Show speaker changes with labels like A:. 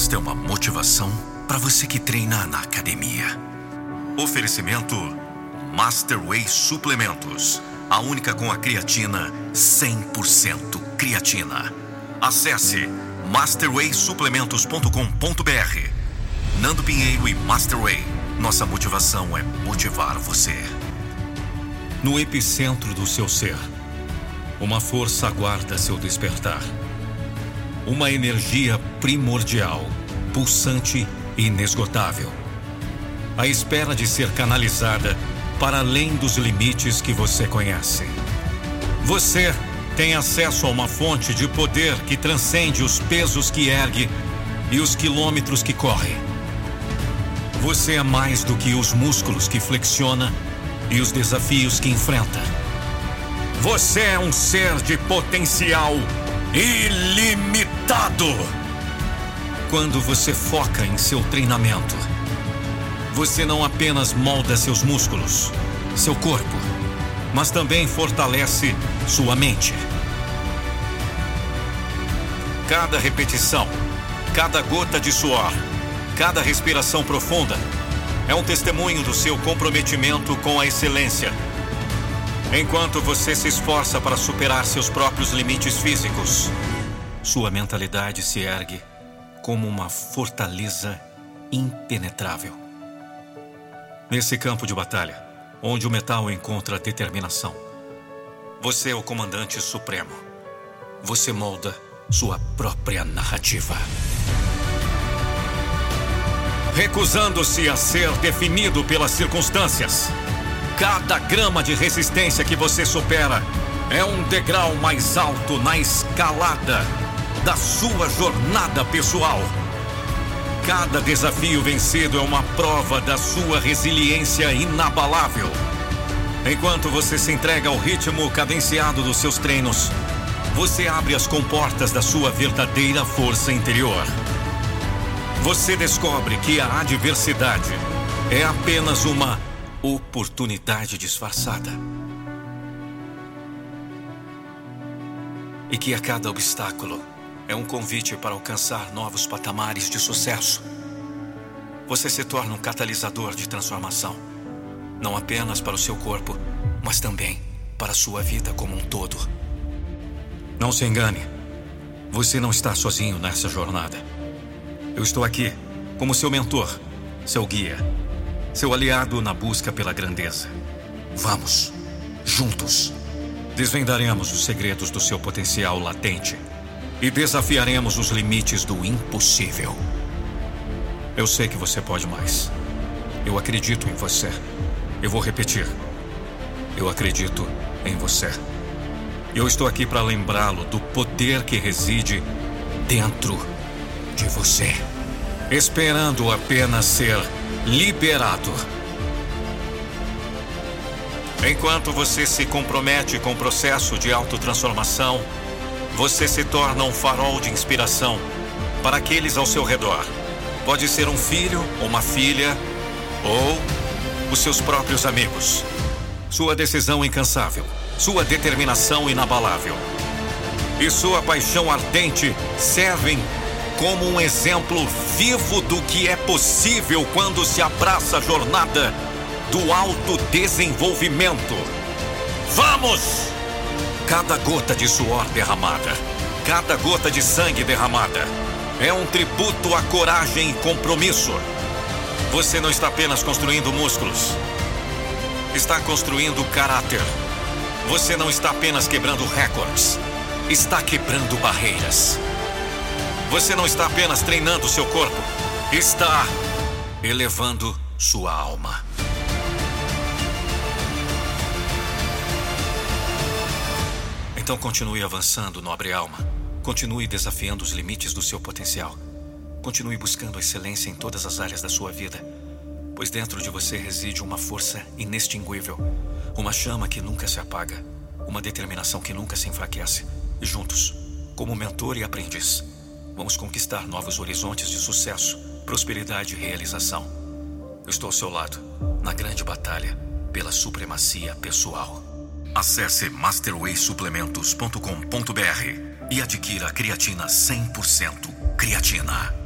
A: Esta é uma motivação para você que treina na academia. Oferecimento Masterway Suplementos. A única com a creatina 100% creatina. Acesse masterwaysuplementos.com.br. Nando Pinheiro e Masterway. Nossa motivação é motivar você.
B: No epicentro do seu ser, uma força aguarda seu despertar. Uma energia primordial, pulsante e inesgotável. À espera de ser canalizada para além dos limites que você conhece. Você tem acesso a uma fonte de poder que transcende os pesos que ergue e os quilômetros que corre. Você é mais do que os músculos que flexiona e os desafios que enfrenta. Você é um ser de potencial ilimitado. Quando você foca em seu treinamento, você não apenas molda seus músculos, seu corpo, mas também fortalece sua mente. Cada repetição, cada gota de suor, cada respiração profunda é um testemunho do seu comprometimento com a excelência. Enquanto você se esforça para superar seus próprios limites físicos, sua mentalidade se ergue como uma fortaleza impenetrável. Nesse campo de batalha, onde o metal encontra determinação, você é o comandante supremo. Você molda sua própria narrativa. Recusando-se a ser definido pelas circunstâncias. Cada grama de resistência que você supera é um degrau mais alto na escalada da sua jornada pessoal. Cada desafio vencido é uma prova da sua resiliência inabalável. Enquanto você se entrega ao ritmo cadenciado dos seus treinos, você abre as comportas da sua verdadeira força interior. Você descobre que a adversidade é apenas uma oportunidade disfarçada. E que a cada obstáculo é um convite para alcançar novos patamares de sucesso. Você se torna um catalisador de transformação, não apenas para o seu corpo, mas também para a sua vida como um todo. Não se engane, você não está sozinho nessa jornada. Eu estou aqui como seu mentor, seu guia, seu aliado na busca pela grandeza. Vamos, juntos, desvendaremos os segredos do seu potencial latente e desafiaremos os limites do impossível. Eu sei que você pode mais. Eu acredito em você. Eu vou repetir. Eu acredito em você. Eu estou aqui para lembrá-lo do poder que reside dentro de você, esperando apenas ser liberado. Enquanto você se compromete com o processo de autotransformação, você se torna um farol de inspiração para aqueles ao seu redor. Pode ser um filho, uma filha ou os seus próprios amigos. Sua decisão incansável, sua determinação inabalável e sua paixão ardente servem como um exemplo vivo do que é possível quando se abraça a jornada do autodesenvolvimento. Vamos! Cada gota de suor derramada, cada gota de sangue derramada, é um tributo à coragem e compromisso. Você não está apenas construindo músculos, está construindo caráter. Você não está apenas quebrando recordes, está quebrando barreiras. Você não está apenas treinando seu corpo, está elevando sua alma. Então continue avançando, nobre alma. Continue desafiando os limites do seu potencial. Continue buscando a excelência em todas as áreas da sua vida, pois dentro de você reside uma força inextinguível, uma chama que nunca se apaga, uma determinação que nunca se enfraquece. E juntos, como mentor e aprendiz, Vamos conquistar novos horizontes de sucesso, prosperidade e realização. Eu estou ao seu lado, na grande batalha pela supremacia pessoal.
A: Acesse masterwaysuplementos.com.br e adquira creatina 100% creatina.